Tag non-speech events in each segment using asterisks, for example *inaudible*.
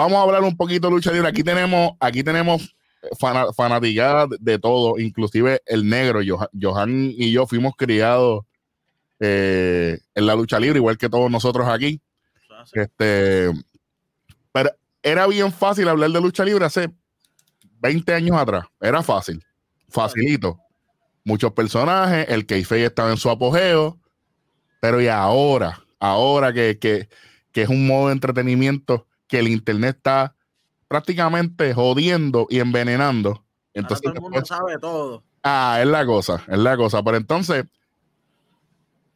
vamos a hablar un poquito de lucha libre. Aquí tenemos, aquí tenemos fanaticada de, todo, inclusive el negro. Johan, y yo fuimos criados eh, en la lucha libre, igual que todos nosotros aquí. Este, pero era bien fácil hablar de lucha libre hace 20 años atrás. Era fácil, facilito. Muchos personajes, el kayfabe estaba en su apogeo, pero y ahora, ahora que, que, que es un modo de entretenimiento que el internet está prácticamente jodiendo y envenenando. Entonces, todo el mundo sabe todo. Ah, es la cosa, es la cosa. Pero entonces,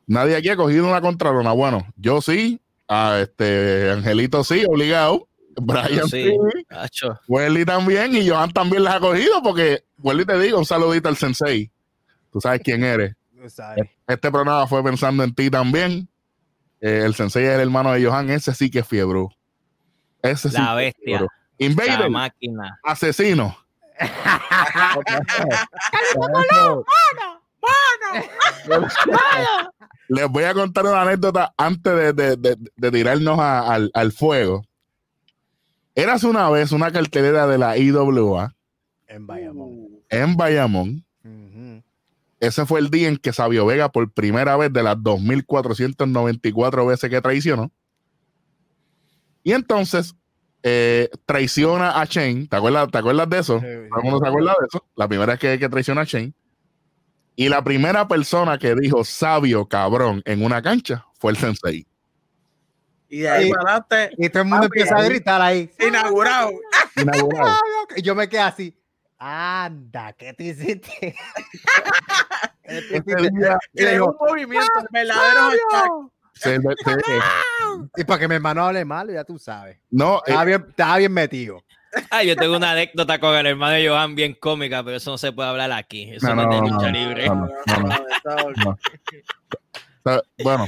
nadie aquí ha cogido una contrarona. Bueno, yo sí, a este Angelito sí, obligado. *laughs* Brian sí, sí. también y Johan también las ha cogido porque, Welly te digo, un saludito al sensei. Tú sabes quién eres. Este programa fue pensando en ti también. Eh, el sensei es el hermano de Johan, ese sí que es fiebre. Ese sí la bestia. Invader. La máquina. Asesino. *laughs* Les voy a contar una anécdota antes de, tirarnos al, fuego. Eras una vez una cartelera de la IWA. En Bayamón. En Bayamón. Ese fue el día en que Sabio Vega, por primera vez de las 2.494 veces que traicionó. Y entonces eh, traiciona a Shane. ¿Te acuerdas, ¿Te acuerdas de eso? ¿Todo el mundo se acuerda de eso? La primera vez que, que traiciona a Shane. Y la primera persona que dijo sabio cabrón en una cancha fue el sensei. Y de ahí para adelante. Y todo el mundo empieza a gritar ahí. Inaugurado. Inaugurado. *laughs* y yo me quedé así. Anda, ¿qué te hiciste? *laughs* Es un movimiento verdadero. Y para que mi hermano hable mal, ya tú sabes. No, estaba, eh, bien, estaba bien metido. Ay, yo tengo una anécdota con el hermano de Johan bien cómica, pero eso no se puede hablar aquí. Eso no, es de lucha libre. bueno,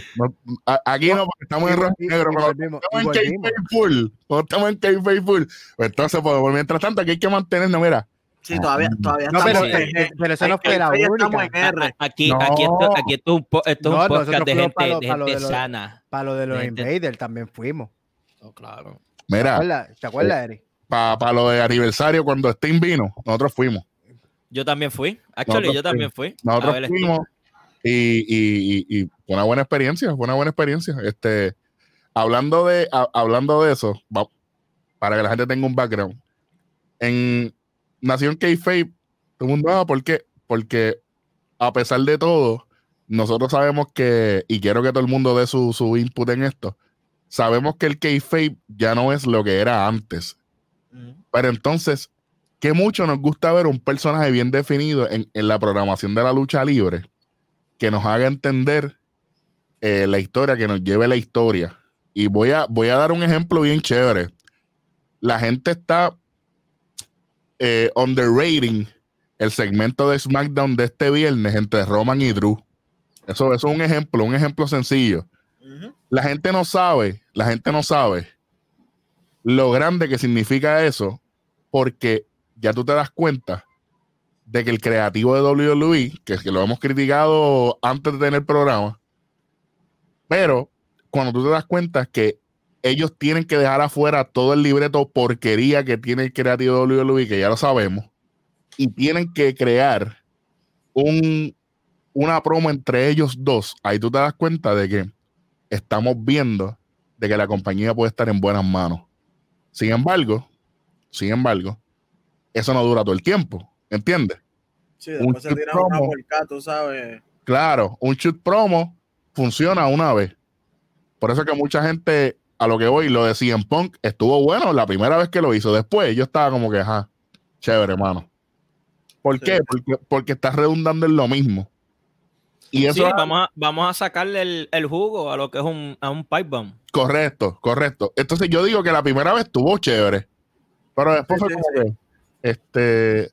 aquí no, porque estamos en rojo negro, pero estamos en K-Full. Estamos en K-Full. Entonces, pues, mientras tanto, aquí hay que mantenernos, mira, Sí, todavía, todavía no, pero, en, pero eso no fue la única. Aquí, aquí, esto, aquí esto es un, esto es un podcast de gente, de gente sana. Para lo de los invaders también fuimos. Oh, claro. Mira. ¿Te acuerdas, Eric? Para lo de aniversario, cuando Steam vino, nosotros fuimos. Yo también fui. Actually, yo también fui. Nosotros fuimos. Y, y, y, fue una buena experiencia, fue una buena experiencia. Este, hablando de, hablando de eso, para que la gente tenga un background. En, nació en K-Fape, todo el mundo, ah, ¿por qué? Porque a pesar de todo, nosotros sabemos que, y quiero que todo el mundo dé su, su input en esto, sabemos que el K-Fape ya no es lo que era antes. Pero entonces, que mucho nos gusta ver un personaje bien definido en, la programación de la lucha libre, que nos haga entender eh, la historia, que nos lleve la historia. Y voy a, voy a dar un ejemplo bien chévere. La gente está eh, underrating el segmento de SmackDown de este viernes entre Roman y Drew. Eso, es un ejemplo, un ejemplo sencillo. La gente no sabe, la gente no sabe lo grande que significa eso, porque ya tú te das cuenta de que el creativo de WWE, que, es que lo hemos criticado antes de tener el programa, pero cuando tú te das cuenta que ellos tienen que dejar afuera todo el libreto porquería que tiene el creativo WWE, que ya lo sabemos, y tienen que crear un, una promo entre ellos dos. Ahí tú te das cuenta de que estamos viendo de que la compañía puede estar en buenas manos. Sin embargo, sin embargo, eso no dura todo el tiempo, ¿entiendes? Sí, después se tira una tú sabes. Claro, un shoot promo funciona una vez. Por eso que mucha gente a lo que voy, lo de CM Punk estuvo bueno la primera vez que lo hizo. Después yo estaba como que, ajá, chévere, hermano. ¿Por qué? Porque, porque está redundando en lo mismo. Y eso vamos, a, vamos a sacarle el, jugo a lo que es un, a un pipe bomb. Correcto, correcto. Entonces yo digo que la primera vez estuvo chévere. Pero después fue como que, este,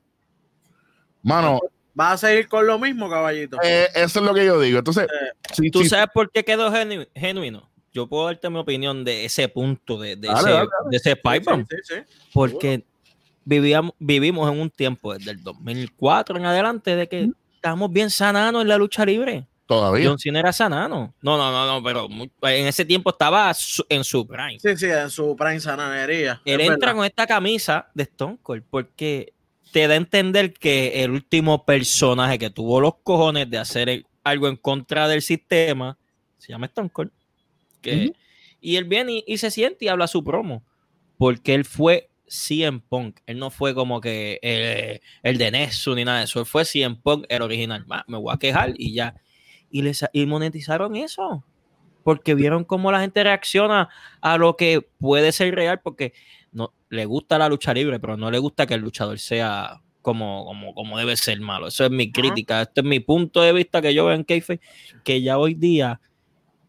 mano. ¿Vas a seguir con lo mismo, caballito? Eh, eso es lo que yo digo. Entonces, eh, ¿tú sabes por qué quedó genuino? Yo puedo darte mi opinión de ese punto, de, de ese, pipe porque vivíamos, vivimos en un tiempo desde el 2004 en adelante de que estamos bien sanados en la lucha libre. Todavía. John Cena era sanano. No, no, no, no, pero en ese tiempo estaba su- en su prime. Sí, sí, en su prime sananería. Él Es entra verdad. con esta camisa de Stone Cold porque te da a entender que el último personaje que tuvo los cojones de hacer el- algo en contra del sistema se llama Stone Cold. Que- Y él viene y, y se siente y habla su promo. Porque él fue CM Punk. Él no fue como que el, el de Nesu ni nada de eso. Él fue CM Punk, el original. Me voy a quejar y ya. Y, les, y monetizaron eso. Porque vieron cómo la gente reacciona a lo que puede ser real. Porque no, le gusta la lucha libre, pero no le gusta que el luchador sea como, como, como debe ser malo. Eso es mi crítica. Este es mi punto de vista que yo veo en Keife, que ya hoy día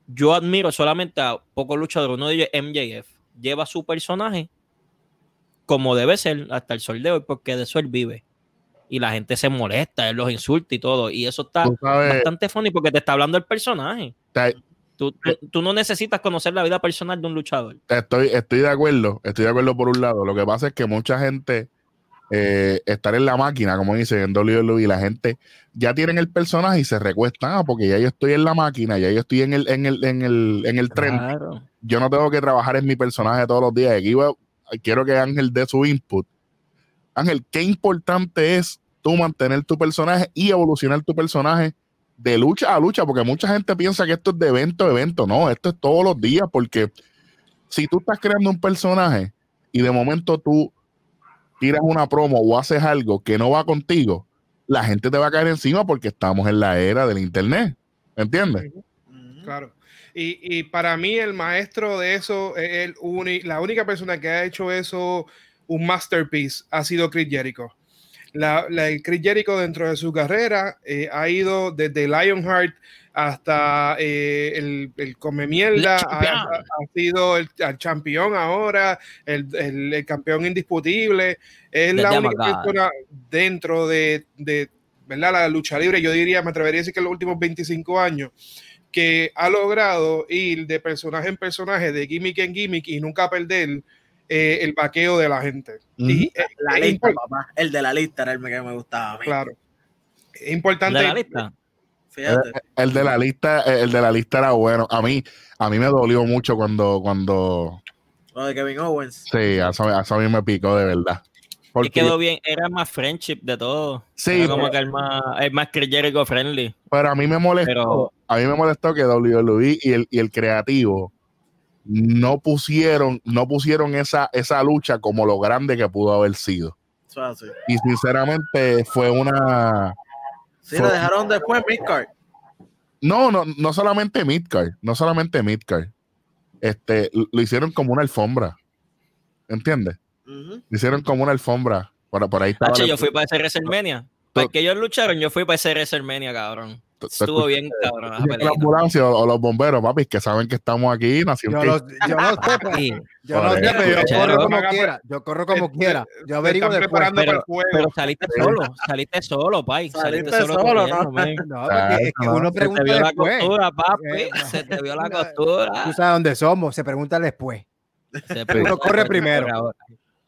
yo admiro solamente a pocos luchadores. Uno de ellos es MJF. Lleva su personaje como debe ser hasta el sol de hoy, porque de eso él vive. Y la gente se molesta, él los insulta y todo. Y eso está bastante funny porque te está hablando el personaje. te- Tú, tú- tú no necesitas conocer la vida personal de un luchador. estoy, estoy de acuerdo, estoy de acuerdo por un lado. Lo que pasa es que mucha gente eh, estar en la máquina, como dicen en WWE, la gente ya tienen el personaje y se recuestan, ah, porque ya yo estoy en la máquina, ya yo estoy en el, en el, en el, en el tren. Claro. Yo no tengo que trabajar en mi personaje todos los días. Aquí voy- quiero que Ángel dé su input. Ángel, qué importante es tú mantener tu personaje y evolucionar tu personaje de lucha a lucha, porque mucha gente piensa que esto es de evento a evento. No, esto es todos los días, porque si tú estás creando un personaje y de momento tú tiras una promo o haces algo que no va contigo, la gente te va a caer encima porque estamos en la era del internet. ¿Entiendes? Claro. Y, y para mí el maestro de eso, es el uni- la única persona que ha hecho eso un masterpiece ha sido Chris Jericho. La, la- el Chris Jericho dentro de su carrera eh, ha ido desde Lionheart hasta eh, el, el come mierda, ha, ha- sido el, el campeón ahora, el, el- el campeón indiscutible. Es la única God. persona dentro de, de ¿verdad? la lucha libre, yo diría, me atrevería a decir que en los últimos 25 años, que ha logrado ir de personaje en personaje, de gimmick en gimmick y nunca perder eh, el vaqueo de la gente. Y eh, La lista, papá. El de la lista era el que me gustaba a mí. claro. Es ¿De importante. la lista? Fíjate. El de la lista, el de la lista era bueno. A mí, a mí me dolió mucho cuando, cuando, Lo de Kevin Owens. sí, eso, eso a mí me picó de verdad. Y Porque, quedó bien, era más friendship de todo. Sí, Era como pero- que el más, el más Jericho friendly. pero a mí me molestó, Pero a mí me molestó que WWE y el, y el creativo no pusieron, no pusieron esa, esa lucha como lo grande que pudo haber sido. Así. Y sinceramente fue una, Sí, Fue- lo dejaron después Midcard. no, no, no solamente Midcard, no solamente Midcard. Este, lo hicieron como una alfombra. ¿Entiendes? Lo hicieron como una alfombra. Por, por ahí estaba H, yo fui para ese WrestleMania. Para que ellos lucharon, yo fui para ese WrestleMania, cabrón. Estuvo bien, cabrón. la ambulancia o, los bomberos, papi, que saben que estamos aquí, nació Yo, no sé, yo no sé, pero yo corro como quiera. Yo corro como quiera. Yo averiguo después. preparando para Pero- el juego. Pero saliste solo, saliste solo, pai. Saliste solo, ¿no? man. *laughs* No, porque es que no. uno Se te pregunta vio la costura, papi. Eh, Se te vio la *laughs* costura. Tú sabes dónde somos, se pregunta después. Uno corre primero.